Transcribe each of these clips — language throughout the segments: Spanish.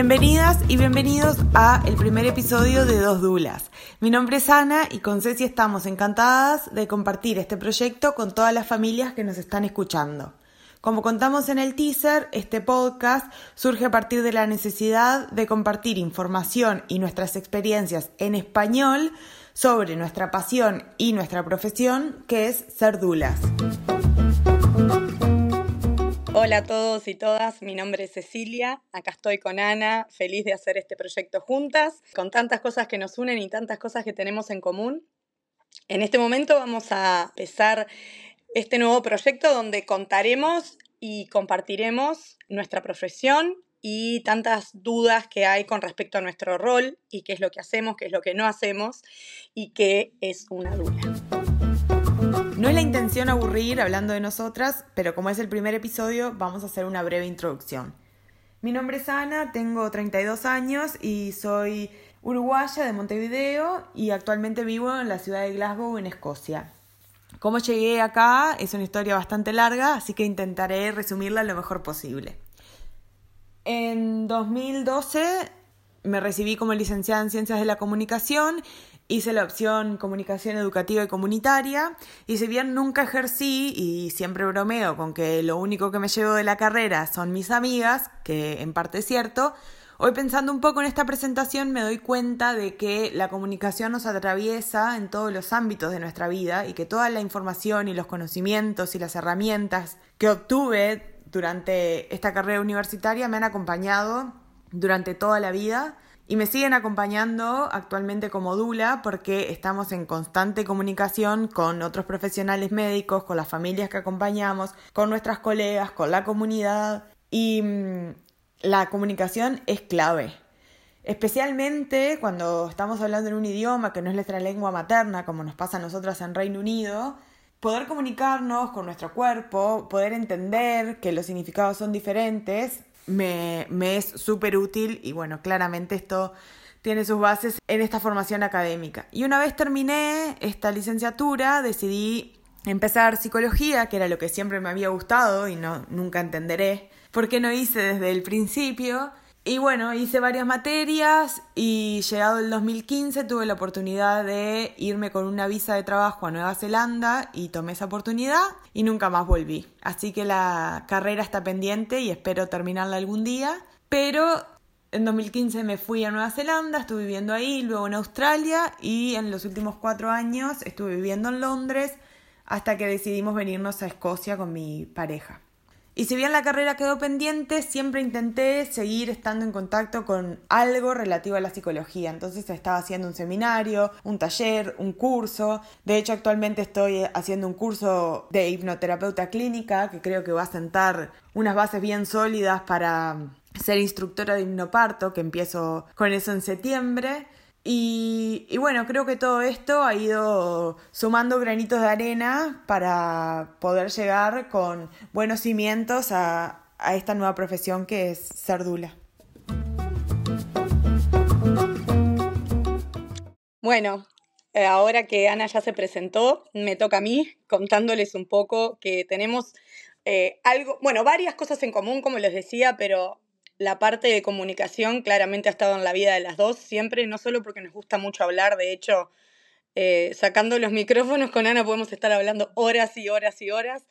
Bienvenidas y bienvenidos a el primer episodio de Dos Dulas. Mi nombre es Ana y con Ceci estamos encantadas de compartir este proyecto con todas las familias que nos están escuchando. Como contamos en el teaser, este podcast surge a partir de la necesidad de compartir información y nuestras experiencias en español sobre nuestra pasión y nuestra profesión, que es ser dulas. Hola a todos y todas, mi nombre es Cecilia, acá estoy con Ana, feliz de hacer este proyecto juntas, con tantas cosas que nos unen y tantas cosas que tenemos en común. En este momento vamos a empezar este nuevo proyecto donde contaremos y compartiremos nuestra profesión y tantas dudas que hay con respecto a nuestro rol y qué es lo que hacemos, qué es lo que no hacemos y qué es una dula. No es la intención aburrir hablando de nosotras, pero como es el primer episodio, vamos a hacer una breve introducción. Mi nombre es Ana, tengo 32 años y soy uruguaya de Montevideo y actualmente vivo en la ciudad de Glasgow, en Escocia. Cómo llegué acá es una historia bastante larga, así que intentaré resumirla lo mejor posible. En 2012 me recibí como licenciada en Ciencias de la Comunicación Hice la opción comunicación educativa y comunitaria y si bien nunca ejercí y siempre bromeo con que lo único que me llevo de la carrera son mis amigas, que en parte es cierto, hoy pensando un poco en esta presentación me doy cuenta de que la comunicación nos atraviesa en todos los ámbitos de nuestra vida y que toda la información y los conocimientos y las herramientas que obtuve durante esta carrera universitaria me han acompañado durante toda la vida y me siguen acompañando actualmente como Dula porque estamos en constante comunicación con otros profesionales médicos, con las familias que acompañamos, con nuestras colegas, con la comunidad y mm, la comunicación es clave. Especialmente cuando estamos hablando en un idioma que no es nuestra lengua materna, como nos pasa a nosotras en Reino Unido, poder comunicarnos con nuestro cuerpo, poder entender que los significados son diferentes, me, es súper útil y bueno, claramente esto tiene sus bases en esta formación académica. Y una vez terminé esta licenciatura, decidí empezar psicología, que era lo que siempre me había gustado y no, nunca entenderé por qué no hice desde el principio. Y bueno, hice varias materias y llegado el 2015 tuve la oportunidad de irme con una visa de trabajo a Nueva Zelanda y tomé esa oportunidad y nunca más volví. Así que la carrera está pendiente y espero terminarla algún día. Pero en 2015 me fui a Nueva Zelanda, estuve viviendo ahí, luego en Australia y en los últimos cuatro años estuve viviendo en Londres hasta que decidimos venirnos a Escocia con mi pareja. Y si bien la carrera quedó pendiente, siempre intenté seguir estando en contacto con algo relativo a la psicología. Entonces estaba haciendo un seminario, un taller, un curso. De hecho, actualmente estoy haciendo un curso de hipnoterapeuta clínica que creo que va a sentar unas bases bien sólidas para ser instructora de hipnoparto, que empiezo con eso en septiembre. Y, bueno, creo que todo esto ha ido sumando granitos de arena para poder llegar con buenos cimientos a, esta nueva profesión que es ser dula. Bueno, eh, ahora que Ana ya se presentó, me toca a mí contándoles un poco que tenemos eh, algo, bueno, varias cosas en común, como les decía, pero la parte de comunicación claramente ha estado en la vida de las dos siempre, no solo porque nos gusta mucho hablar, de hecho, eh, sacando los micrófonos con Ana podemos estar hablando horas y horas y horas.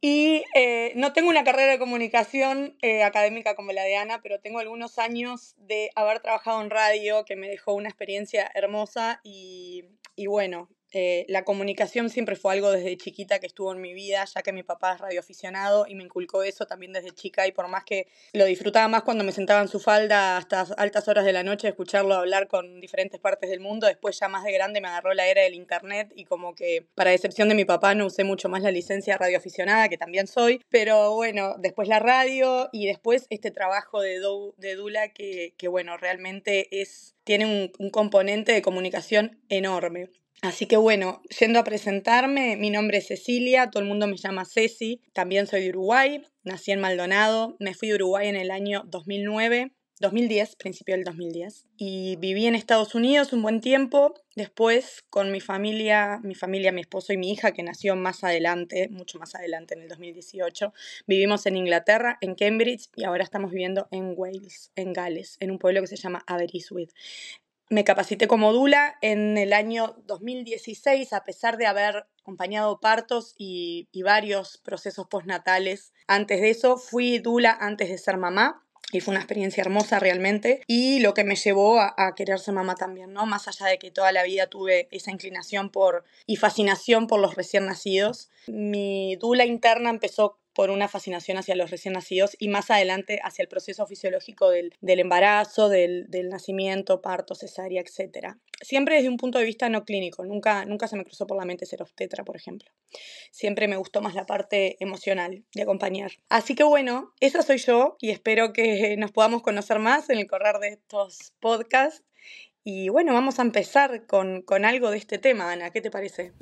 Y eh, no tengo una carrera de comunicación eh, académica como la de Ana, pero tengo algunos años de haber trabajado en radio que me dejó una experiencia hermosa y, y bueno, eh, la comunicación siempre fue algo desde chiquita que estuvo en mi vida, ya que mi papá es radioaficionado y me inculcó eso también desde chica y por más que lo disfrutaba más cuando me sentaba en su falda hasta altas horas de la noche, escucharlo hablar con diferentes partes del mundo, después ya más de grande me agarró la era del internet y como que para excepción de mi papá no usé mucho más la licencia radioaficionada, que también soy, pero bueno, después la radio y después este trabajo de, de Dula que, que bueno, realmente es, tiene un, un componente de comunicación enorme. Así que bueno, yendo a presentarme, mi nombre es Cecilia, todo el mundo me llama Ceci, también soy de Uruguay, nací en Maldonado, me fui de Uruguay en el año 2009 2010, principio del 2010. Y viví en Estados Unidos un buen tiempo. Después, con mi familia, mi familia, mi esposo y mi hija, que nació más adelante, mucho más adelante, en el 2018, vivimos en Inglaterra, en Cambridge, y ahora estamos viviendo en Wales, en Gales, en un pueblo que se llama Aberystwyth. Me capacité como Dula en el año 2016, a pesar de haber acompañado partos y, y varios procesos postnatales. Antes de eso, fui Dula antes de ser mamá y fue una experiencia hermosa realmente y lo que me llevó a, a, querer ser mamá también, ¿no? Más allá de que toda la vida tuve esa inclinación por y fascinación por los recién nacidos, mi dula interna empezó por una fascinación hacia los recién nacidos y más adelante hacia el proceso fisiológico del, del embarazo, del, del, nacimiento, parto, cesárea, etc. Siempre desde un punto de vista no clínico, nunca, nunca se me cruzó por la mente ser obstetra, por ejemplo. Siempre me gustó más la parte emocional de acompañar. Así que bueno, esa soy yo y espero que nos podamos conocer más en el correr de estos podcasts. Y bueno, vamos a empezar con, con algo de este tema, Ana, ¿qué te parece?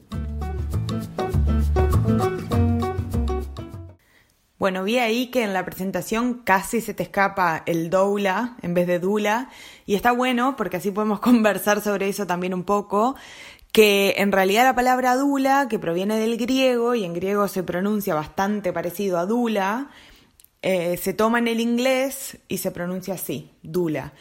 Bueno, vi ahí que en la presentación casi se te escapa el doula en vez de dula y está bueno porque así podemos conversar sobre eso también un poco, que en realidad la palabra dula, que proviene del griego y en griego se pronuncia bastante parecido a dula, eh, se toma en el inglés y se pronuncia así, dula.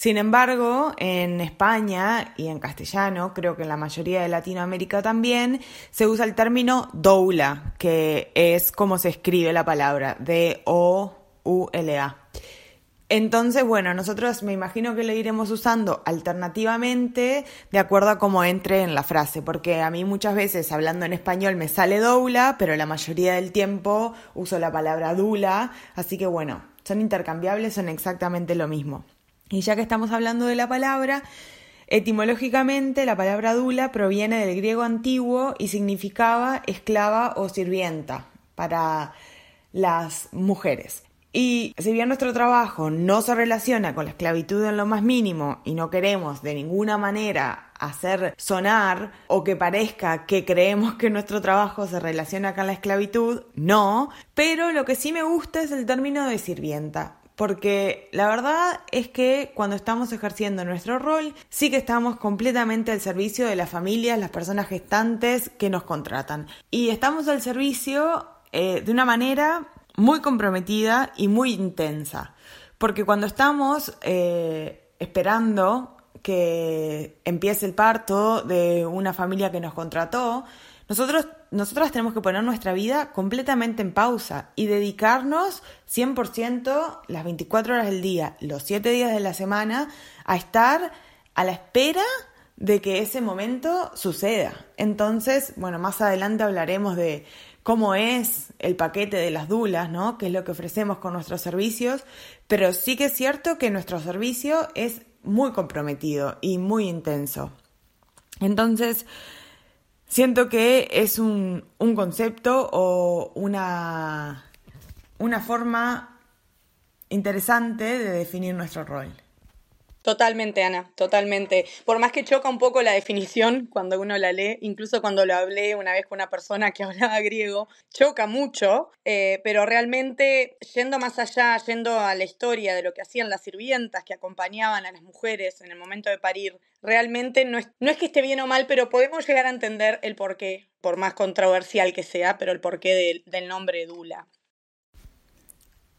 Sin embargo, en España y en castellano, creo que en la mayoría de Latinoamérica también, se usa el término doula, que es como se escribe la palabra, D-O-U-L-A. Entonces, bueno, nosotros me imagino que lo iremos usando alternativamente de acuerdo a cómo entre en la frase, porque a mí muchas veces hablando en español me sale doula, pero la mayoría del tiempo uso la palabra dula, así que bueno, son intercambiables, son exactamente lo mismo. Y ya que estamos hablando de la palabra, etimológicamente la palabra dula proviene del griego antiguo y significaba esclava o sirvienta para las mujeres. Y si bien nuestro trabajo no se relaciona con la esclavitud en lo más mínimo y no queremos de ninguna manera hacer sonar o que parezca que creemos que nuestro trabajo se relaciona con la esclavitud, no, pero lo que sí me gusta es el término de sirvienta porque la verdad es que cuando estamos ejerciendo nuestro rol, sí que estamos completamente al servicio de las familias, las personas gestantes que nos contratan. Y estamos al servicio eh, de una manera muy comprometida y muy intensa. Porque cuando estamos eh, esperando que empiece el parto de una familia que nos contrató, nosotros, nosotras tenemos que poner nuestra vida completamente en pausa y dedicarnos 100% las 24 horas del día, los 7 días de la semana, a estar a la espera de que ese momento suceda. Entonces, bueno, más adelante hablaremos de cómo es el paquete de las dulas, ¿no? Que es lo que ofrecemos con nuestros servicios, pero sí que es cierto que nuestro servicio es muy comprometido y muy intenso. Entonces, Siento que es un, un concepto o una, una forma interesante de definir nuestro rol. Totalmente, Ana, totalmente. Por más que choca un poco la definición cuando uno la lee, incluso cuando lo hablé una vez con una persona que hablaba griego, choca mucho, eh, pero realmente yendo más allá, yendo a la historia de lo que hacían las sirvientas que acompañaban a las mujeres en el momento de parir, realmente no es, no es que esté bien o mal, pero podemos llegar a entender el porqué, por más controversial que sea, pero el porqué del, del nombre Dula.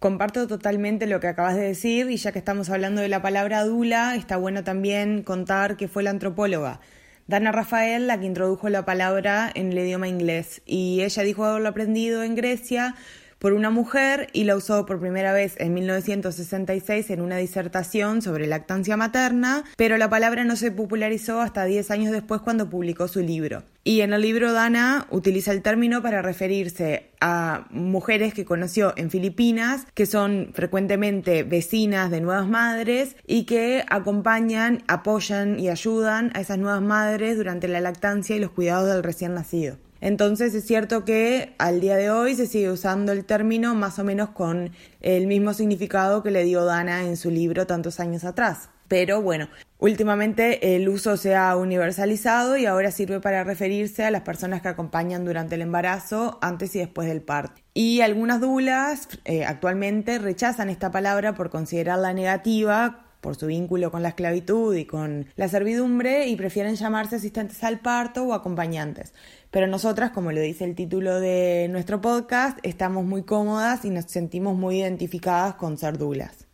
Comparto totalmente lo que acabas de decir y ya que estamos hablando de la palabra dula, está bueno también contar que fue la antropóloga Dana Rafael la que introdujo la palabra en el idioma inglés. Y ella dijo haberlo aprendido en Grecia por una mujer y la usó por primera vez en 1966 en una disertación sobre lactancia materna, pero la palabra no se popularizó hasta 10 años después cuando publicó su libro. Y en el libro Dana utiliza el término para referirse a mujeres que conoció en Filipinas, que son frecuentemente vecinas de nuevas madres y que acompañan, apoyan y ayudan a esas nuevas madres durante la lactancia y los cuidados del recién nacido. Entonces es cierto que al día de hoy se sigue usando el término más o menos con el mismo significado que le dio Dana en su libro tantos años atrás. Pero bueno, últimamente el uso se ha universalizado y ahora sirve para referirse a las personas que acompañan durante el embarazo, antes y después del parto. Y algunas dulas eh, actualmente rechazan esta palabra por considerarla negativa por su vínculo con la esclavitud y con la servidumbre y prefieren llamarse asistentes al parto o acompañantes. Pero nosotras, como lo dice el título de nuestro podcast, estamos muy cómodas y nos sentimos muy identificadas con ser dulas.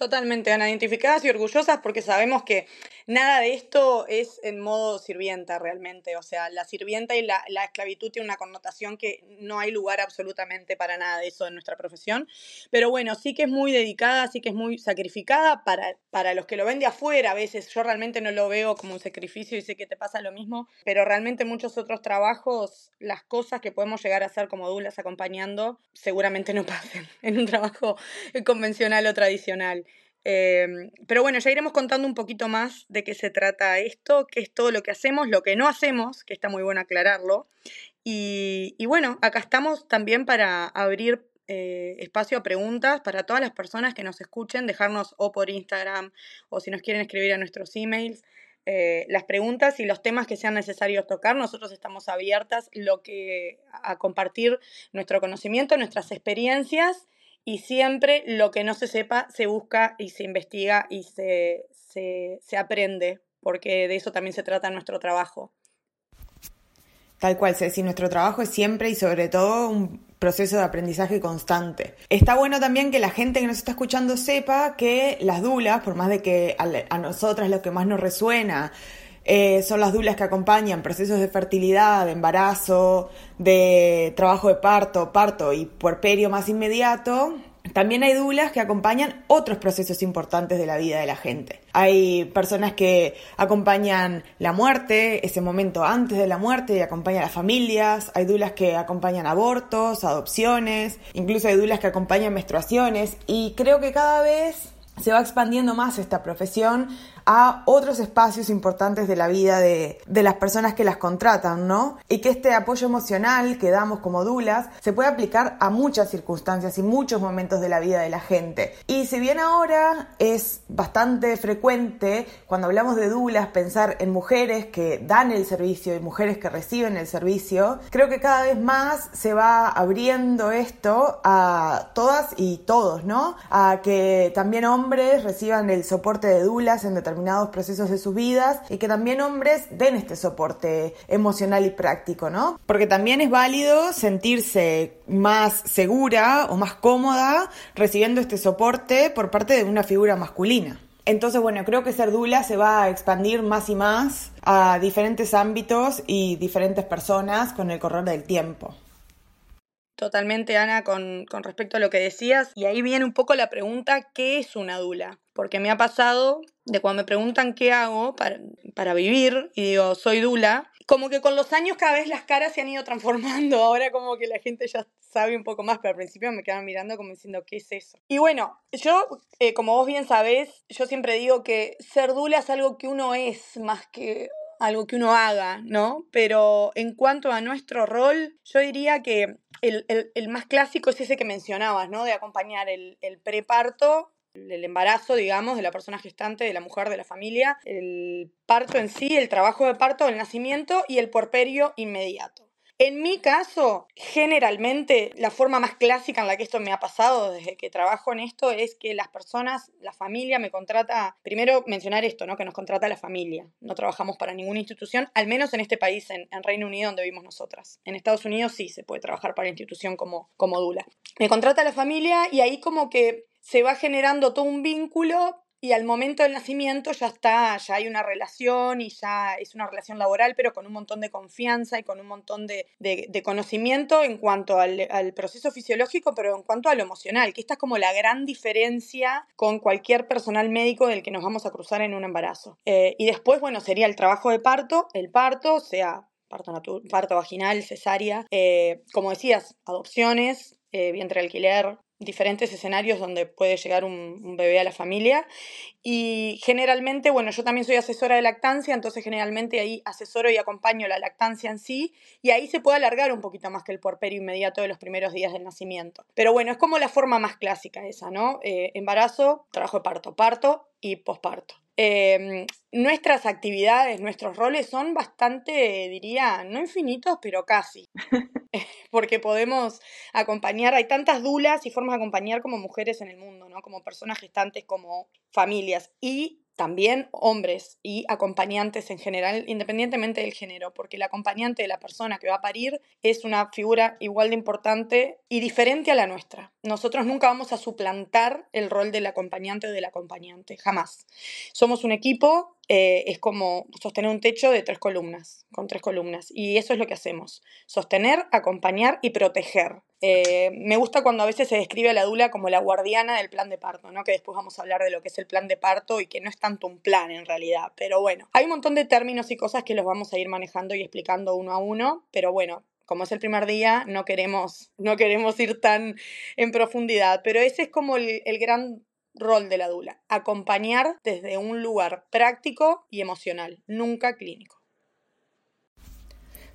Totalmente, Ana, identificadas y orgullosas porque sabemos que nada de esto es en modo sirvienta realmente. O sea, la sirvienta y la, esclavitud tiene una connotación que no hay lugar absolutamente para nada de eso en nuestra profesión. Pero bueno, sí que es muy dedicada, sí que es muy sacrificada para, para los que lo ven de afuera. A veces yo realmente no lo veo como un sacrificio y sé que te pasa lo mismo, pero realmente muchos otros trabajos, las cosas que podemos llegar a hacer como dulas acompañando, seguramente no pasen en un trabajo convencional o tradicional. Em, pero bueno, ya iremos contando un poquito más de qué se trata esto, qué es todo lo que hacemos, lo que no hacemos, que está muy bueno aclararlo. Y, bueno, acá estamos también para abrir eh, espacio a preguntas para todas las personas que nos escuchen, dejarnos o por Instagram o si nos quieren escribir a nuestros emails. Eh, las preguntas y los temas que sean necesarios tocar. Nosotros estamos abiertas lo que, a compartir nuestro conocimiento, nuestras experiencias y siempre lo que no se sepa se busca y se investiga y se, se, aprende, porque de eso también se trata nuestro trabajo. Tal cual, si nuestro trabajo es siempre y sobre todo un proceso de aprendizaje constante. Está bueno también que la gente que nos está escuchando sepa que las dulas, por más de que a, nosotras lo que más nos resuena eh, son las dulas que acompañan procesos de fertilidad, de embarazo, de trabajo de parto, parto y puerperio más inmediato. También hay dulas que acompañan otros procesos importantes de la vida de la gente. Hay personas que acompañan la muerte, ese momento antes de la muerte y acompañan a las familias. Hay dulas que acompañan abortos, adopciones, incluso hay dulas que acompañan menstruaciones. Y creo que cada vez se va expandiendo más esta profesión a otros espacios importantes de la vida de, las personas que las contratan, ¿no? Y que este apoyo emocional que damos como dulas se puede aplicar a muchas circunstancias y muchos momentos de la vida de la gente. Y si bien ahora es bastante frecuente cuando hablamos de dulas pensar en mujeres que dan el servicio y mujeres que reciben el servicio, creo que cada vez más se va abriendo esto a todas y todos, ¿no? A que también hombres reciban el soporte de dulas en determinados procesos de sus vidas y que también hombres den este soporte emocional y práctico, ¿no? Porque también es válido sentirse más segura o más cómoda recibiendo este soporte por parte de una figura masculina. Entonces, bueno, creo que ser dula se va a expandir más y más a diferentes ámbitos y diferentes personas con el correr del tiempo. Totalmente, Ana, con, respecto a lo que decías. Y ahí viene un poco la pregunta, ¿qué es una dula? Porque me ha pasado de cuando me preguntan qué hago para, para vivir y digo, soy dula, como que con los años cada vez las caras se han ido transformando. Ahora como que la gente ya sabe un poco más, pero al principio me quedaban mirando como diciendo, ¿qué es eso? Y bueno, yo, eh, como vos bien sabés, yo siempre digo que ser dula es algo que uno es más que algo que uno haga, ¿no? Pero en cuanto a nuestro rol, yo diría que el, más clásico es ese que mencionabas, ¿no? De acompañar el, el preparto el embarazo, digamos, de la persona gestante, de la mujer, de la familia, el parto en sí, el trabajo de parto, el nacimiento y el porperio inmediato. En mi caso, generalmente, la forma más clásica en la que esto me ha pasado desde que trabajo en esto es que las personas, la familia me contrata, primero mencionar esto, ¿no? Que nos contrata la familia. No trabajamos para ninguna institución, al menos en este país, en, Reino Unido, donde vivimos nosotras. En Estados Unidos sí se puede trabajar para institución como, como Dula. Me contrata la familia y ahí como que se va generando todo un vínculo y al momento del nacimiento ya está, ya hay una relación y ya es una relación laboral, pero con un montón de confianza y con un montón de, conocimiento en cuanto al, proceso fisiológico, pero en cuanto a lo emocional, que esta es como la gran diferencia con cualquier personal médico del que nos vamos a cruzar en un embarazo. Eh, y después, bueno, sería el trabajo de parto, el parto, sea parto, parto vaginal, cesárea, eh, como decías, adopciones, eh, vientre alquiler, diferentes escenarios donde puede llegar un, bebé a la familia. Y generalmente, bueno, yo también soy asesora de lactancia, entonces generalmente ahí asesoro y acompaño la lactancia en sí, y ahí se puede alargar un poquito más que el puerperio inmediato de los primeros días del nacimiento. Pero bueno, es como la forma más clásica esa, ¿no? Eh, embarazo, trabajo de parto, parto y posparto. Em, nuestras actividades, nuestros roles son bastante, diría, no infinitos, pero casi. Porque podemos acompañar, hay tantas dulas y formas de acompañar como mujeres en el mundo, ¿no? Como personas gestantes, como familias. Y también hombres y acompañantes en general, independientemente del género, porque el acompañante de la persona que va a parir es una figura igual de importante y diferente a la nuestra. Nosotros nunca vamos a suplantar el rol del acompañante o del acompañante, jamás. Somos un equipo eh, es como sostener un techo de tres columnas, con tres columnas. Y eso es lo que hacemos, sostener, acompañar y proteger. Eh, me gusta cuando a veces se describe a la dula como la guardiana del plan de parto, ¿no? que después vamos a hablar de lo que es el plan de parto y que no es tanto un plan en realidad. Pero bueno, hay un montón de términos y cosas que los vamos a ir manejando y explicando uno a uno, pero bueno, como es el primer día, no queremos, no queremos ir tan en profundidad, pero ese es como el, el gran rol de la dula, acompañar desde un lugar práctico y emocional, nunca clínico.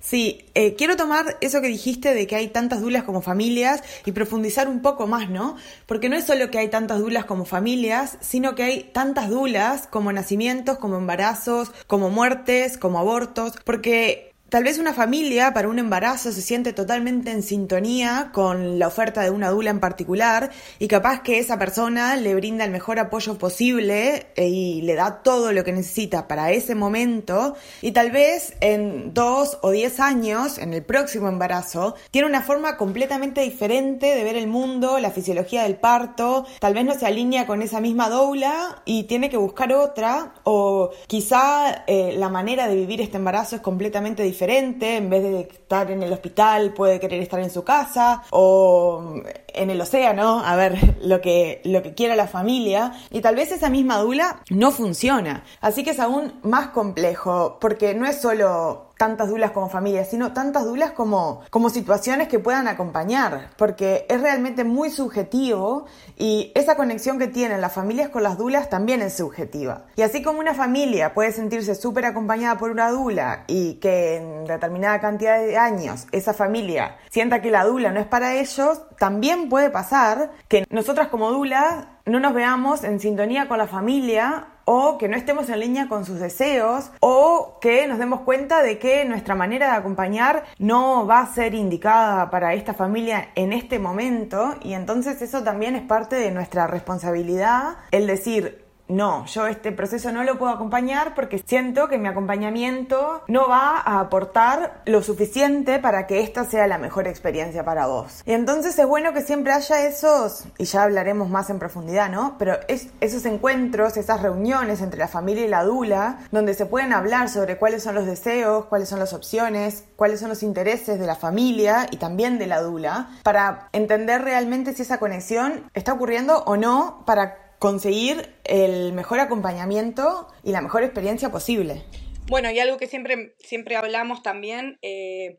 Sí, eh, quiero tomar eso que dijiste de que hay tantas dulas como familias y profundizar un poco más, ¿no? Porque no es solo que hay tantas dulas como familias, sino que hay tantas dulas como nacimientos, como embarazos, como muertes, como abortos, porque Tal vez una familia para un embarazo se siente totalmente en sintonía con la oferta de una dula en particular y capaz que esa persona le brinda el mejor apoyo posible eh, y le da todo lo que necesita para ese momento. Y tal vez en dos o diez años, en el próximo embarazo, tiene una forma completamente diferente de ver el mundo, la fisiología del parto, tal vez no se alinea con esa misma doula y tiene que buscar otra o quizá eh, la manera de vivir este embarazo es completamente diferente diferente, en vez de estar en el hospital puede querer estar en su casa o en el océano, a ver lo que, lo que quiera la familia, y tal vez esa misma dula no funciona. Así que es aún más complejo, porque no es solo tantas dulas como familias, sino tantas dulas como, como situaciones que puedan acompañar, porque es realmente muy subjetivo y esa conexión que tienen las familias con las dulas también es subjetiva. Y así como una familia puede sentirse súper acompañada por una dula y que en determinada cantidad de años esa familia sienta que la dula no es para ellos, también puede pasar que nosotras como dulas no nos veamos en sintonía con la familia o que no estemos en línea con sus deseos o que nos demos cuenta de que nuestra manera de acompañar no va a ser indicada para esta familia en este momento y entonces eso también es parte de nuestra responsabilidad el decir no, yo este proceso no lo puedo acompañar porque siento que mi acompañamiento no va a aportar lo suficiente para que esta sea la mejor experiencia para vos. Y entonces es bueno que siempre haya esos, y ya hablaremos más en profundidad, ¿no? Pero es, esos encuentros, esas reuniones entre la familia y la dula, donde se pueden hablar sobre cuáles son los deseos, cuáles son las opciones, cuáles son los intereses de la familia y también de la dula, para entender realmente si esa conexión está ocurriendo o no, para conseguir el mejor acompañamiento y la mejor experiencia posible. Bueno, y algo que siempre, siempre hablamos también, eh,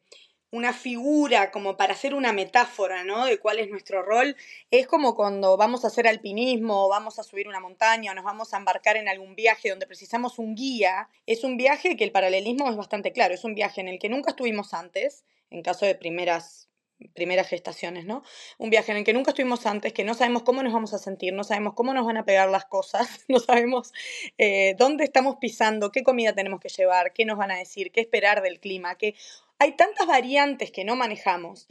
una figura como para hacer una metáfora, ¿no? De cuál es nuestro rol, es como cuando vamos a hacer alpinismo, o vamos a subir una montaña, o nos vamos a embarcar en algún viaje donde precisamos un guía. Es un viaje que el paralelismo es bastante claro, es un viaje en el que nunca estuvimos antes, en caso de primeras primeras gestaciones, ¿no? Un viaje en el que nunca estuvimos antes, que no sabemos cómo nos vamos a sentir, no sabemos cómo nos van a pegar las cosas, no sabemos eh, dónde estamos pisando, qué comida tenemos que llevar, qué nos van a decir, qué esperar del clima, que hay tantas variantes que no manejamos.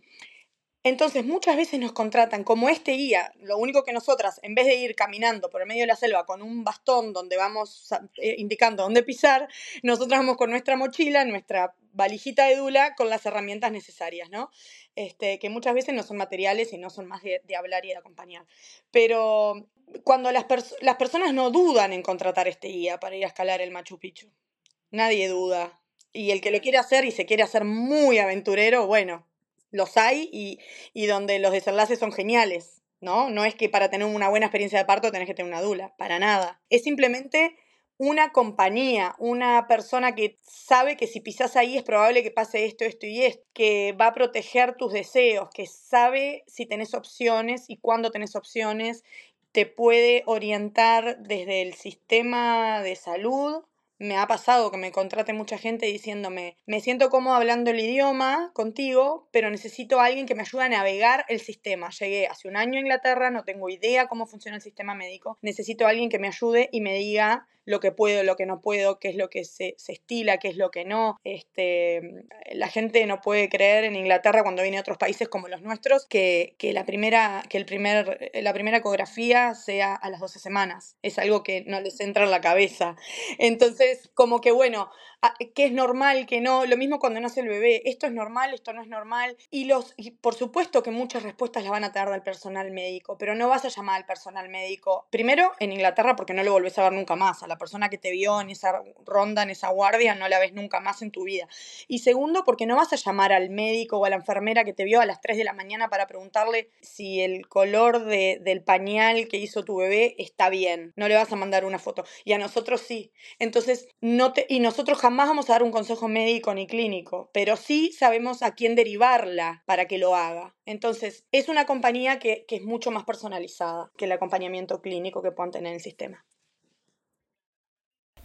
Entonces muchas veces nos contratan como este guía, lo único que nosotras, en vez de ir caminando por el medio de la selva con un bastón donde vamos eh, indicando dónde pisar, nosotras vamos con nuestra mochila, nuestra valijita de dula con las herramientas necesarias, ¿no? Este, que muchas veces no son materiales y no son más de, hablar y de acompañar. Pero cuando las, las personas no dudan en contratar este guía para ir a escalar el Machu Picchu, nadie duda. Y el que lo quiere hacer y se quiere hacer muy aventurero, bueno, los hay y, y donde los desenlaces son geniales, ¿no? No es que para tener una buena experiencia de parto tenés que tener una dula, para nada. Es simplemente una compañía, una persona que sabe que si pisas ahí es probable que pase esto, esto y esto, que va a proteger tus deseos, que sabe si tenés opciones y cuándo tenés opciones, te puede orientar desde el sistema de salud me ha pasado que me contrate mucha gente diciéndome, me siento cómodo hablando el idioma contigo, pero necesito a alguien que me ayude a navegar el sistema. Llegué hace un año a Inglaterra, no tengo idea cómo funciona el sistema médico, necesito a alguien que me ayude y me diga lo que puedo, lo que no puedo, qué es lo que se, estila, qué es lo que no. Este, la gente no puede creer en Inglaterra cuando viene a otros países como los nuestros que, la, primera, que el primer, la primera ecografía sea a las 12 semanas. Es algo que no les entra en la cabeza. Entonces, como que bueno, Ah, qué es normal, qué no. Lo mismo cuando nace el bebé. Esto es normal, esto no es normal. Y, los, por supuesto que muchas respuestas las van a dar del personal médico, pero no vas a llamar al personal médico. Primero, en Inglaterra, porque no lo volvés a ver nunca más. Persona que te vio en esa ronda, en esa guardia, no la ves nunca más en tu vida. Y segundo, porque no vas a llamar al médico o a la enfermera que te vio a las 3 de la mañana para preguntarle si el color de, del pañal que hizo tu bebé está bien. No le vas a mandar una foto. Y a nosotros sí. Entonces, no te, y nosotros jamás vamos a dar un consejo médico ni clínico, pero sí sabemos a quién derivarla para que lo haga. Entonces, es una compañía que, que es mucho más personalizada que el acompañamiento clínico que puedan tener en el sistema.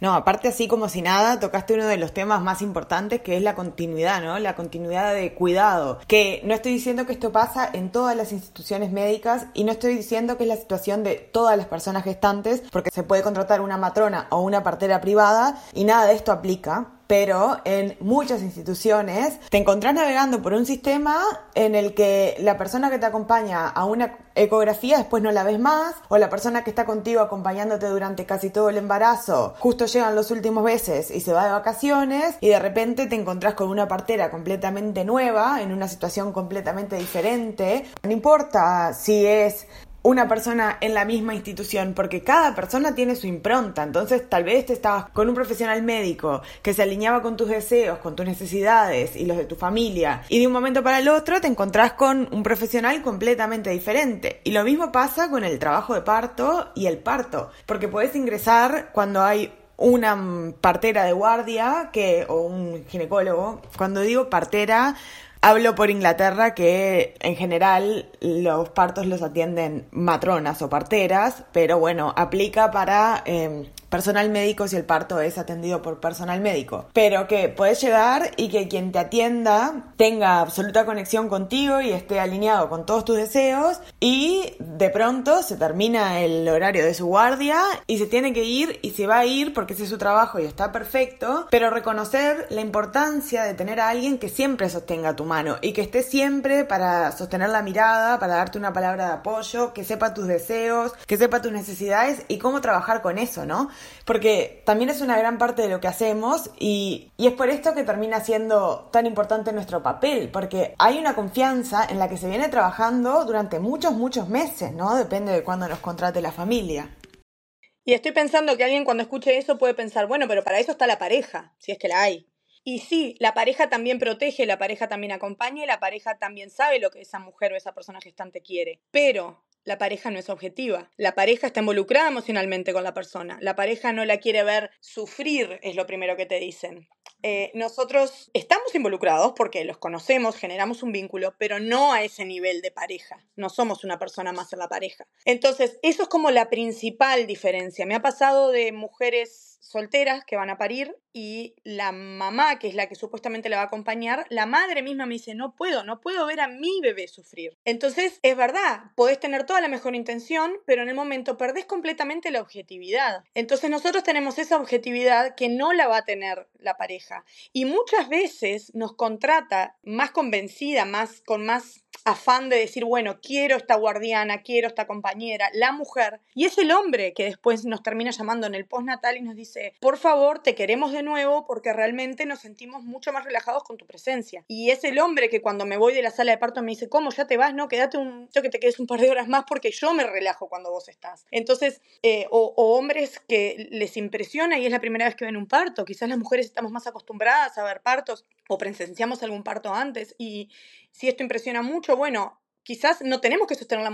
No, aparte así como si nada, tocaste uno de los temas más importantes que es la continuidad, ¿no? La continuidad de cuidado. Que no estoy diciendo que esto pasa en todas las instituciones médicas y no estoy diciendo que es la situación de todas las personas gestantes, porque se puede contratar una matrona o una partera privada y nada de esto aplica pero en muchas instituciones te encontrás navegando por un sistema en el que la persona que te acompaña a una ecografía después no la ves más, o la persona que está contigo acompañándote durante casi todo el embarazo, justo llegan los últimos meses y se va de vacaciones y de repente te encontrás con una partera completamente nueva, en una situación completamente diferente. No importa si es una persona en la misma institución, porque cada persona tiene su impronta. Entonces, tal vez te estabas con un profesional médico que se alineaba con tus deseos, con tus necesidades y los de tu familia, y de un momento para el otro te encontrás con un profesional completamente diferente. Y lo mismo pasa con el trabajo de parto y el parto, porque puedes ingresar cuando hay una partera de guardia que o un ginecólogo. Cuando digo partera Hablo por Inglaterra que en general los partos los atienden matronas o parteras, pero bueno, aplica para eh, personal médico si el parto es atendido por personal médico. Pero que puedes llegar y que quien te atienda tenga absoluta conexión contigo y esté alineado con todos tus deseos y de pronto se termina el horario de su guardia y se tiene que ir y se va a ir porque ese es su trabajo y está perfecto, pero reconocer la importancia de tener a alguien que siempre sostenga tu mano y que esté siempre para sostener la mirada, para darte una palabra de apoyo, que sepa tus deseos, que sepa tus necesidades y cómo trabajar con eso, ¿no? Porque también es una gran parte de lo que hacemos y, es por esto que termina siendo tan importante nuestro papel, porque hay una confianza en la que se viene trabajando durante muchos, muchos meses, ¿no? Depende de cuándo nos contrate la familia. Y estoy pensando que alguien cuando escuche eso puede pensar, bueno, pero para eso está la pareja, si es que la hay. Y sí, la pareja también protege, la pareja también acompaña y la pareja también sabe lo que esa mujer o esa persona gestante quiere. Pero la pareja no es objetiva. La pareja está involucrada emocionalmente con la persona. La pareja no la quiere ver sufrir, es lo primero que te dicen. Eh, nosotros estamos involucrados porque los conocemos, generamos un vínculo, pero no a ese nivel de pareja. No somos una persona más en la pareja. Entonces, eso es como la principal diferencia. Me ha pasado de mujeres solteras que van a parir y la mamá, que es la que supuestamente la va a acompañar, la madre misma me dice, no puedo, no puedo ver a mi bebé sufrir. Entonces, es verdad, podés tener toda la mejor intención, pero en el momento perdés completamente la objetividad. Entonces, nosotros tenemos esa objetividad que no la va a tener la pareja. Y muchas veces nos contrata más convencida, más con más afán de decir, bueno, quiero esta guardiana, quiero esta compañera, la mujer, y es el hombre que después nos termina llamando en el postnatal y nos dice, por favor, te queremos de nuevo porque realmente nos sentimos mucho más relajados con tu presencia. Y es el hombre que cuando me voy de la sala de parto me dice, ¿cómo? ¿Ya te vas? No, quédate un, yo que te quedes un par de horas más porque yo me relajo cuando vos estás. Entonces, eh, o, o hombres que les impresiona y es la primera vez que ven un parto, quizás las mujeres estamos más acostumbradas a ver partos o presenciamos algún parto antes y si esto impresiona mucho, bueno, quizás no tenemos que sostener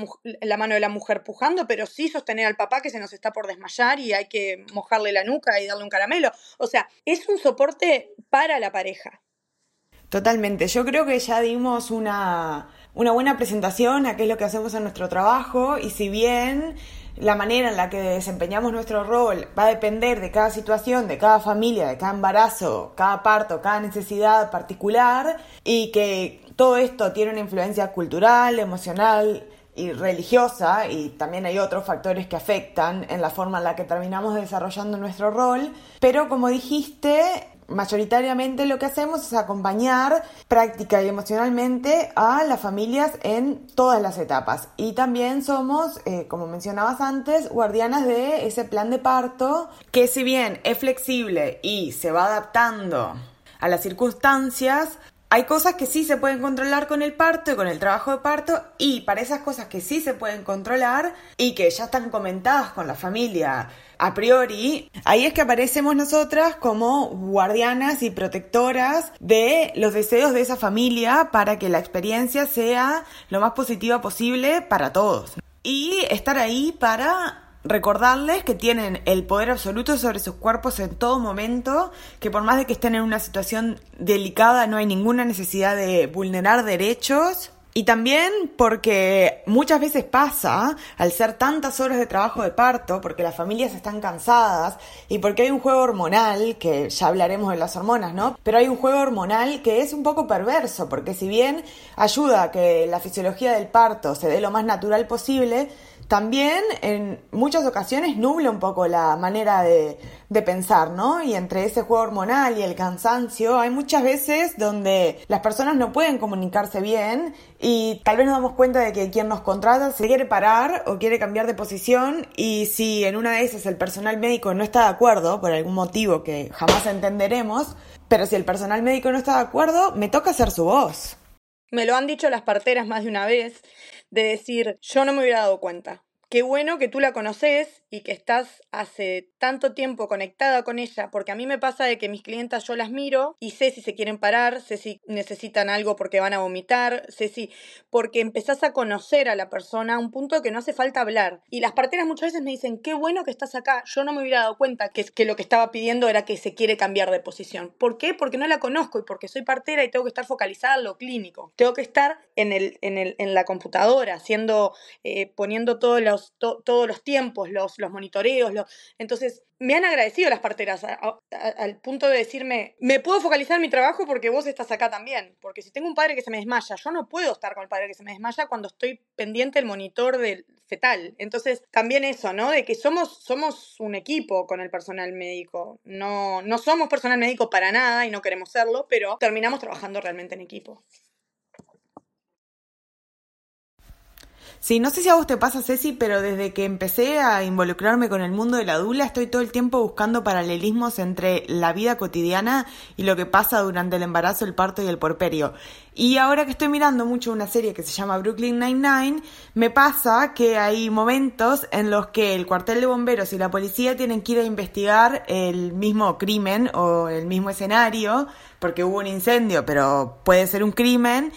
la, mano de la mujer pujando, pero sí sostener al papá que se nos está por desmayar y hay que mojarle la nuca y darle un caramelo. O sea, es un soporte para la pareja. Totalmente. Yo creo que ya dimos una, una buena presentación a qué es lo que hacemos en nuestro trabajo y si bien la manera en la que desempeñamos nuestro rol va a depender de cada situación, de cada familia, de cada embarazo, cada parto, cada necesidad particular y que todo esto tiene una influencia cultural, emocional y religiosa y también hay otros factores que afectan en la forma en la que terminamos desarrollando nuestro rol, pero como dijiste, mayoritariamente lo que hacemos es acompañar práctica y emocionalmente a las familias en todas las etapas. Y también somos, eh, como mencionabas antes, guardianas de ese plan de parto que si bien es flexible y se va adaptando a las circunstancias, hay cosas que sí se pueden controlar con el parto y con el trabajo de parto y para esas cosas que sí se pueden controlar y que ya están comentadas con la familia a priori, ahí es que aparecemos nosotras como guardianas y protectoras de los deseos de esa familia para que la experiencia sea lo más positiva posible para todos. Y estar ahí para recordarles que tienen el poder absoluto sobre sus cuerpos en todo momento, que por más de que estén en una situación delicada no hay ninguna necesidad de vulnerar derechos. Y también porque muchas veces pasa, al ser tantas horas de trabajo de parto, porque las familias están cansadas y porque hay un juego hormonal, que ya hablaremos de las hormonas, ¿no? Pero hay un juego hormonal que es un poco perverso, porque si bien ayuda a que la fisiología del parto se dé lo más natural posible, también en muchas ocasiones nubla un poco la manera de, pensar, ¿no? Y entre ese juego hormonal y el cansancio hay muchas veces donde las personas no pueden comunicarse bien y tal vez nos damos cuenta de que quien nos contrata se quiere parar o quiere cambiar de posición y si en una de esas el personal médico no está de acuerdo por algún motivo que jamás entenderemos, pero si el personal médico no está de acuerdo, me toca ser su voz. Me lo han dicho las parteras más de una vez de decir, yo no me hubiera dado cuenta. Qué bueno que tú la conoces y que estás hace tanto tiempo conectada con ella, porque a mí me pasa de que mis clientas yo las miro y sé si se quieren parar, sé si necesitan algo porque van a vomitar, sé si porque empezás a conocer a la persona a un punto que no hace falta hablar. Y las parteras muchas veces me dicen, qué bueno que estás acá, yo no me hubiera dado cuenta que, que lo que estaba pidiendo era que se quiere cambiar de posición. ¿Por qué? Porque no la conozco y porque soy partera y tengo que estar focalizada en lo clínico. Tengo que estar en, el, en, el, en la computadora, haciendo, eh, poniendo todos los, todos los tiempos, los, los monitoreos. Entonces, me han agradecido las parteras al punto de decirme, me puedo focalizar en mi trabajo porque vos estás acá también. Porque si tengo un padre que se me desmaya, yo no puedo estar con el padre que se me desmaya cuando estoy pendiente del monitor del fetal. Entonces, también eso, ¿no? De que somos, somos un equipo con el personal médico. No, no somos personal médico para nada y no queremos serlo, pero terminamos trabajando realmente en equipo. Sí, no sé si a vos te pasa, Ceci, pero desde que empecé a involucrarme con el mundo de la dula, estoy todo el tiempo buscando paralelismos entre la vida cotidiana y lo que pasa durante el embarazo, el parto y el porperio. Y ahora que estoy mirando mucho una serie que se llama Brooklyn Nine-Nine, me pasa que hay momentos en los que el cuartel de bomberos y la policía tienen que ir a investigar el mismo crimen o el mismo escenario, porque hubo un incendio, pero puede ser un crimen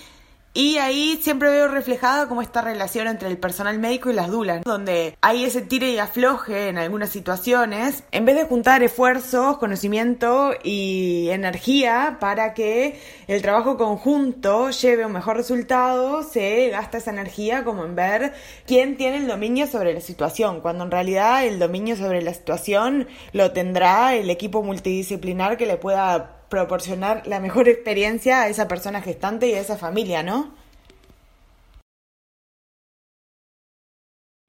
y ahí siempre veo reflejada como esta relación entre el personal médico y las dulas, donde hay ese tire y afloje en algunas situaciones, en vez de juntar esfuerzos, conocimiento y energía para que el trabajo conjunto lleve un mejor resultado, se gasta esa energía como en ver quién tiene el dominio sobre la situación, cuando en realidad el dominio sobre la situación lo tendrá el equipo multidisciplinar que le pueda proporcionar la mejor experiencia a esa persona gestante y a esa familia, ¿no?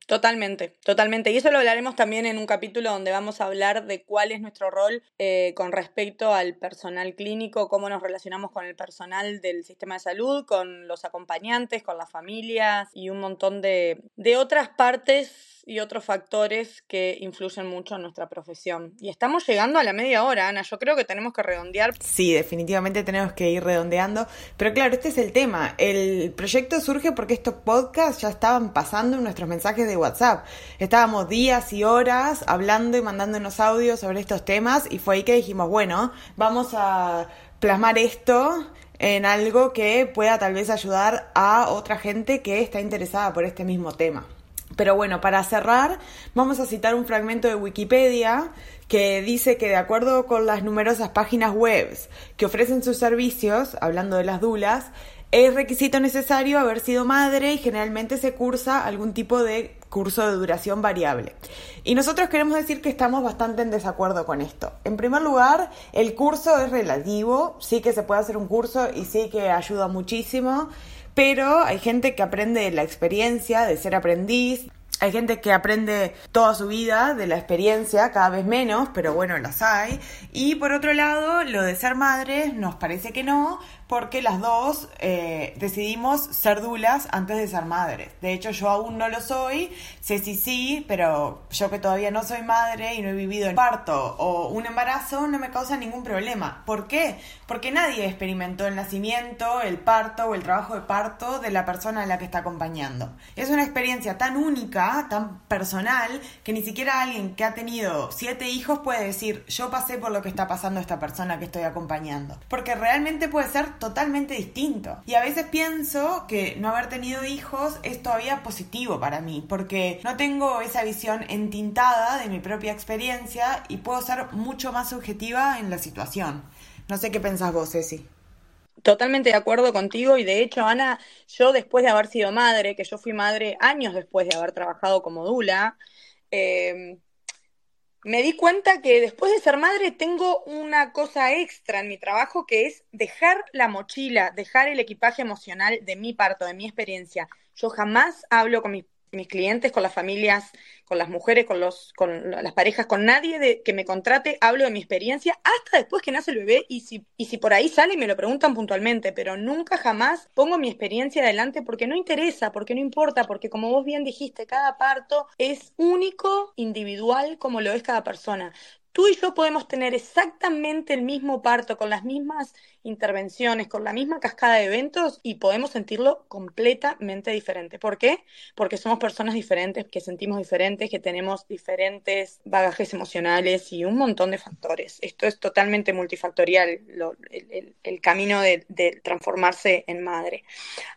Totalmente, totalmente. Y eso lo hablaremos también en un capítulo donde vamos a hablar de cuál es nuestro rol eh, con respecto al personal clínico, cómo nos relacionamos con el personal del sistema de salud, con los acompañantes, con las familias y un montón de, de otras partes y otros factores que influyen mucho en nuestra profesión. Y estamos llegando a la media hora, Ana. Yo creo que tenemos que redondear. Sí, definitivamente tenemos que ir redondeando. Pero claro, este es el tema. El proyecto surge porque estos podcasts ya estaban pasando en nuestros mensajes de WhatsApp. Estábamos días y horas hablando y mandándonos audios sobre estos temas y fue ahí que dijimos, bueno, vamos a plasmar esto en algo que pueda tal vez ayudar a otra gente que está interesada por este mismo tema. Pero bueno, para cerrar, vamos a citar un fragmento de Wikipedia que dice que de acuerdo con las numerosas páginas web que ofrecen sus servicios, hablando de las dulas, es requisito necesario haber sido madre y generalmente se cursa algún tipo de curso de duración variable. Y nosotros queremos decir que estamos bastante en desacuerdo con esto. En primer lugar, el curso es relativo, sí que se puede hacer un curso y sí que ayuda muchísimo, pero hay gente que aprende la experiencia de ser aprendiz, hay gente que aprende toda su vida de la experiencia, cada vez menos, pero bueno, las hay. Y por otro lado, lo de ser madre nos parece que no, porque las dos eh, decidimos ser dulas antes de ser madres. De hecho, yo aún no lo soy, Ceci sí, pero yo que todavía no soy madre y no he vivido el parto o un embarazo, no me causa ningún problema. ¿Por qué? Porque nadie experimentó el nacimiento, el parto o el trabajo de parto de la persona a la que está acompañando. Es una experiencia tan única, tan personal, que ni siquiera alguien que ha tenido siete hijos puede decir, yo pasé por lo que está pasando esta persona que estoy acompañando. Porque realmente puede ser totalmente distinto. Y a veces pienso que no haber tenido hijos es todavía positivo para mí, porque no tengo esa visión entintada de mi propia experiencia y puedo ser mucho más subjetiva en la situación. No sé qué pensás vos, Ceci. Totalmente de acuerdo contigo y de hecho, Ana, yo después de haber sido madre, que yo fui madre años después de haber trabajado como dula, eh, me di cuenta que después de ser madre tengo una cosa extra en mi trabajo que es dejar la mochila, dejar el equipaje emocional de mi parto, de mi experiencia. Yo jamás hablo con mis mis clientes, con las familias, con las mujeres, con, los, con las parejas, con nadie de, que me contrate, hablo de mi experiencia hasta después que nace el bebé y si, y si por ahí sale me lo preguntan puntualmente, pero nunca jamás pongo mi experiencia adelante porque no interesa, porque no importa, porque como vos bien dijiste, cada parto es único, individual, como lo es cada persona tú y yo podemos tener exactamente el mismo parto, con las mismas intervenciones, con la misma cascada de eventos y podemos sentirlo completamente diferente. ¿Por qué? Porque somos personas diferentes, que sentimos diferentes, que tenemos diferentes bagajes emocionales y un montón de factores. Esto es totalmente multifactorial, el, camino de, transformarse en madre.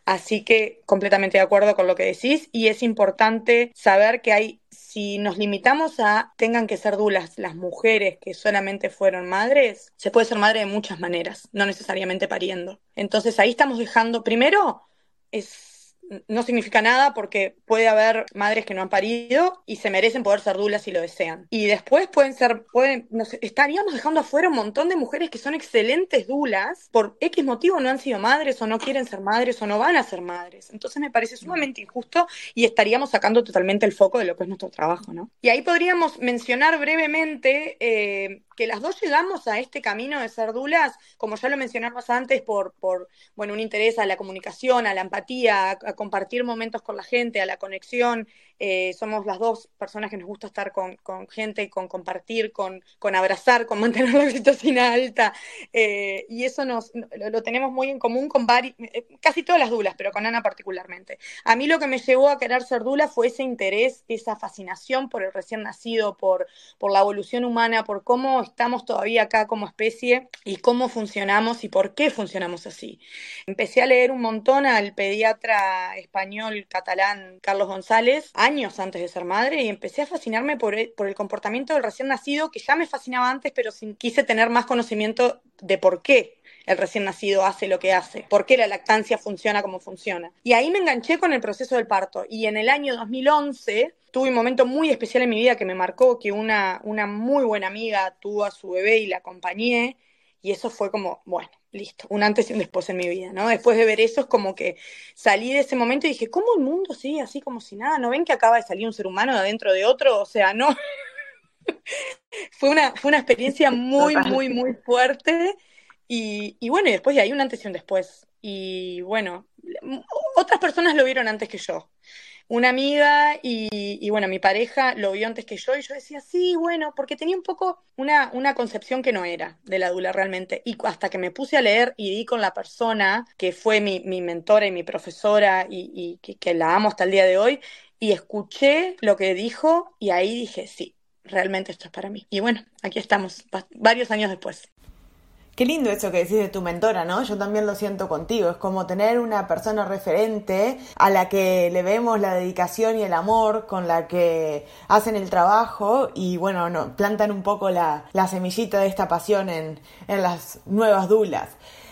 Así que completamente de acuerdo con lo que decís y es importante saber que hay si nos limitamos a tengan que ser dulas las mujeres que solamente fueron madres, se puede ser madre de muchas maneras, no necesariamente pariendo. Entonces ahí estamos dejando, primero, es no significa nada porque puede haber madres que no han parido y se merecen poder ser dulas si lo desean. Y después pueden ser, pueden, estaríamos dejando afuera un montón de mujeres que son excelentes dulas, por X motivo no han sido madres o no quieren ser madres o no van a ser madres. Entonces me parece sumamente injusto y estaríamos sacando totalmente el foco de lo que es nuestro trabajo, ¿no? Y ahí podríamos mencionar brevemente eh, que las dos llegamos a este camino de ser dulas, como ya lo mencionamos antes, por, por bueno, un interés a la comunicación, a la empatía, a, compartir momentos con la gente, a la conexión. Eh, somos las dos personas que nos gusta estar con, con gente, con compartir, con, con, abrazar, con mantener la oxitocina alta. Eh, y eso nos, lo, tenemos muy en común con eh, casi todas las dulas, pero con Ana particularmente. A mí lo que me llevó a querer ser dula fue ese interés, esa fascinación por el recién nacido, por, por la evolución humana, por cómo estamos todavía acá como especie y cómo funcionamos y por qué funcionamos así. Empecé a leer un montón al pediatra español catalán Carlos González años antes de ser madre y empecé a fascinarme por el, por el comportamiento del recién nacido que ya me fascinaba antes, pero quise tener más conocimiento de por qué el recién nacido hace lo que hace, por qué la lactancia funciona como funciona. Y ahí me enganché con el proceso del parto. Y en el año 2011 tuve un momento muy especial en mi vida que me marcó, que una, una muy buena amiga tuvo a su bebé y la acompañé. Y eso fue como, bueno, listo, un antes y un después en mi vida, ¿no? Después de ver eso es como que salí de ese momento y dije, ¿cómo el mundo sigue así como si nada? ¿No ven que acaba de salir un ser humano de adentro de otro? O sea, no. fue, una, fue una experiencia muy, muy, muy fuerte. Y, y bueno, y después de ahí un antes y un después. Y bueno, otras personas lo vieron antes que yo una amiga y, bueno, mi pareja lo vio antes que yo y yo decía, sí, bueno, porque tenía un poco una, una concepción que no era de la dula realmente. Y hasta que me puse a leer y di con la persona que fue mi, mi mentora y mi profesora y, y que, la amo hasta el día de hoy, y escuché lo que dijo y ahí dije, sí, realmente esto es para mí. Y bueno, aquí estamos, varios años después. Qué lindo eso que decís de tu mentora, ¿no? Yo también lo siento contigo. Es como tener una persona referente a la que le vemos la dedicación y el amor con la que hacen el trabajo y, bueno, no, plantan un poco la, semillita de esta pasión en, en las nuevas dulas.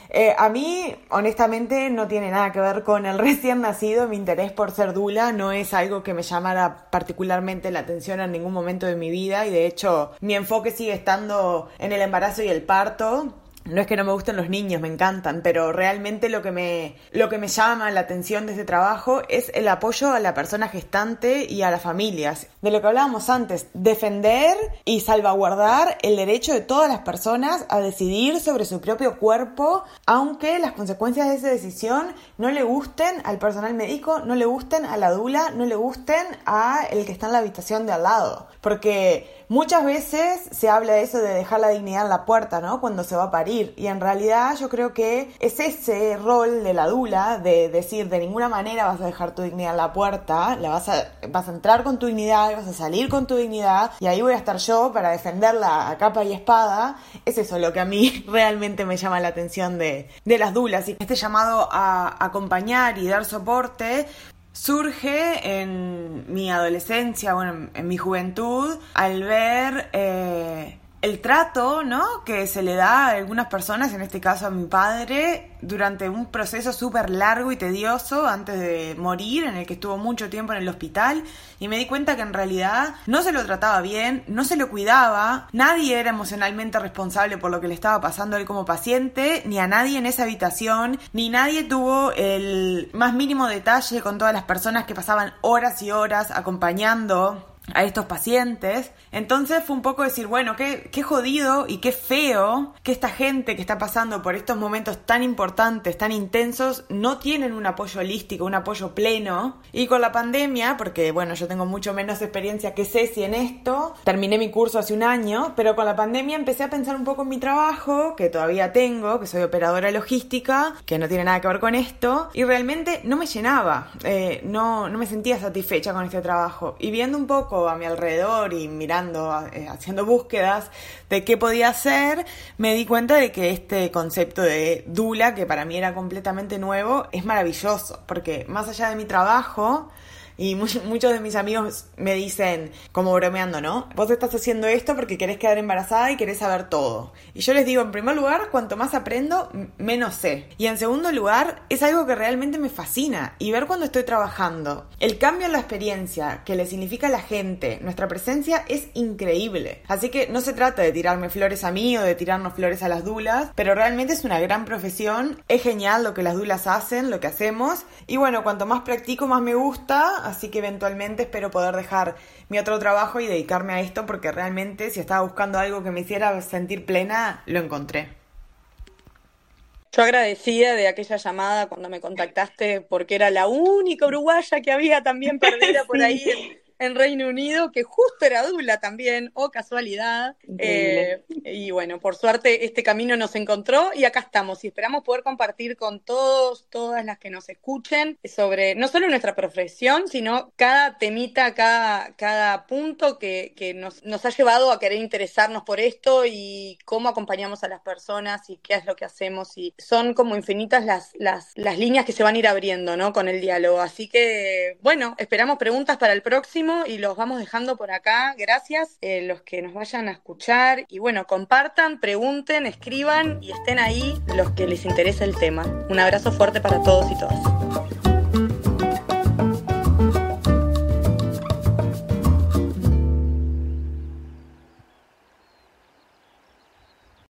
Eh, a mí, honestamente, no tiene nada que ver con el recién nacido. Mi interés por ser dula no es algo que me llamara particularmente la atención en ningún momento de mi vida y de hecho mi enfoque sigue estando en el embarazo y el parto no es que no me gusten los niños, me encantan, pero realmente lo que me, lo que me llama la atención de este trabajo es el apoyo a la persona gestante y a las familias. De lo que hablábamos antes, defender y salvaguardar el derecho de todas las personas a decidir sobre su propio cuerpo, aunque las consecuencias de esa decisión no le gusten al personal médico, no le gusten a la dula, no le gusten a el que está en la habitación de al lado. Porque Muchas veces se habla de eso de dejar la dignidad en la puerta, ¿no? Cuando se va a parir. Y en realidad yo creo que es ese rol de la dula de decir de ninguna manera vas a dejar tu dignidad en la puerta, la vas a, vas a entrar con tu dignidad, vas a salir con tu dignidad y ahí voy a estar yo para defenderla a capa y espada. Es eso lo que a mí realmente me llama la atención de, de las dulas. Y este llamado a acompañar y dar soporte surge en mi adolescencia, bueno, en mi juventud, al ver eh, el trato, ¿no? Que se le da a algunas personas, en este caso a mi padre, durante un proceso súper largo y tedioso antes de morir, en el que estuvo mucho tiempo en el hospital, y me di cuenta que en realidad no se lo trataba bien, no se lo cuidaba, nadie era emocionalmente responsable por lo que le estaba pasando a él como paciente, ni a nadie en esa habitación, ni nadie tuvo el más mínimo detalle con todas las personas que pasaban horas y horas acompañando a estos pacientes. Entonces fue un poco decir, bueno, qué, qué jodido y qué feo que esta gente que está pasando por estos momentos tan importantes, tan intensos, no tienen un apoyo holístico, un apoyo pleno. Y con la pandemia, porque bueno, yo tengo mucho menos experiencia que Ceci en esto, terminé mi curso hace un año, pero con la pandemia empecé a pensar un poco en mi trabajo, que todavía tengo, que soy operadora logística, que no tiene nada que ver con esto, y realmente no me llenaba, eh, no, no me sentía satisfecha con este trabajo. Y viendo un poco a mi alrededor y mirando, eh, haciendo búsquedas de qué podía hacer, me di cuenta de que este concepto de Dula, que para mí era completamente nuevo, es maravilloso, porque más allá de mi trabajo, y muchos de mis amigos me dicen, como bromeando, ¿no? Vos estás haciendo esto porque querés quedar embarazada y querés saber todo. Y yo les digo, en primer lugar, cuanto más aprendo, menos sé. Y en segundo lugar, es algo que realmente me fascina. Y ver cuando estoy trabajando, el cambio en la experiencia que le significa a la gente, nuestra presencia es increíble. Así que no se trata de tirarme flores a mí o de tirarnos flores a las dulas, pero realmente es una gran profesión. Es genial lo que las dulas hacen, lo que hacemos. Y bueno, cuanto más practico, más me gusta así que eventualmente espero poder dejar mi otro trabajo y dedicarme a esto porque realmente si estaba buscando algo que me hiciera sentir plena, lo encontré. Yo agradecida de aquella llamada cuando me contactaste porque era la única uruguaya que había también perdida por ahí en Reino Unido, que justo era Dula también, o casualidad. Eh, y bueno, por suerte este camino nos encontró y acá estamos. Y esperamos poder compartir con todos, todas las que nos escuchen sobre no solo nuestra profesión, sino cada temita, cada, cada punto que, que nos, nos ha llevado a querer interesarnos por esto y cómo acompañamos a las personas y qué es lo que hacemos. Y son como infinitas las, las, las líneas que se van a ir abriendo, ¿no? Con el diálogo. Así que, bueno, esperamos preguntas para el próximo y los vamos dejando por acá. Gracias eh, los que nos vayan a escuchar y bueno, compartan, pregunten, escriban y estén ahí los que les interesa el tema. Un abrazo fuerte para todos y todas.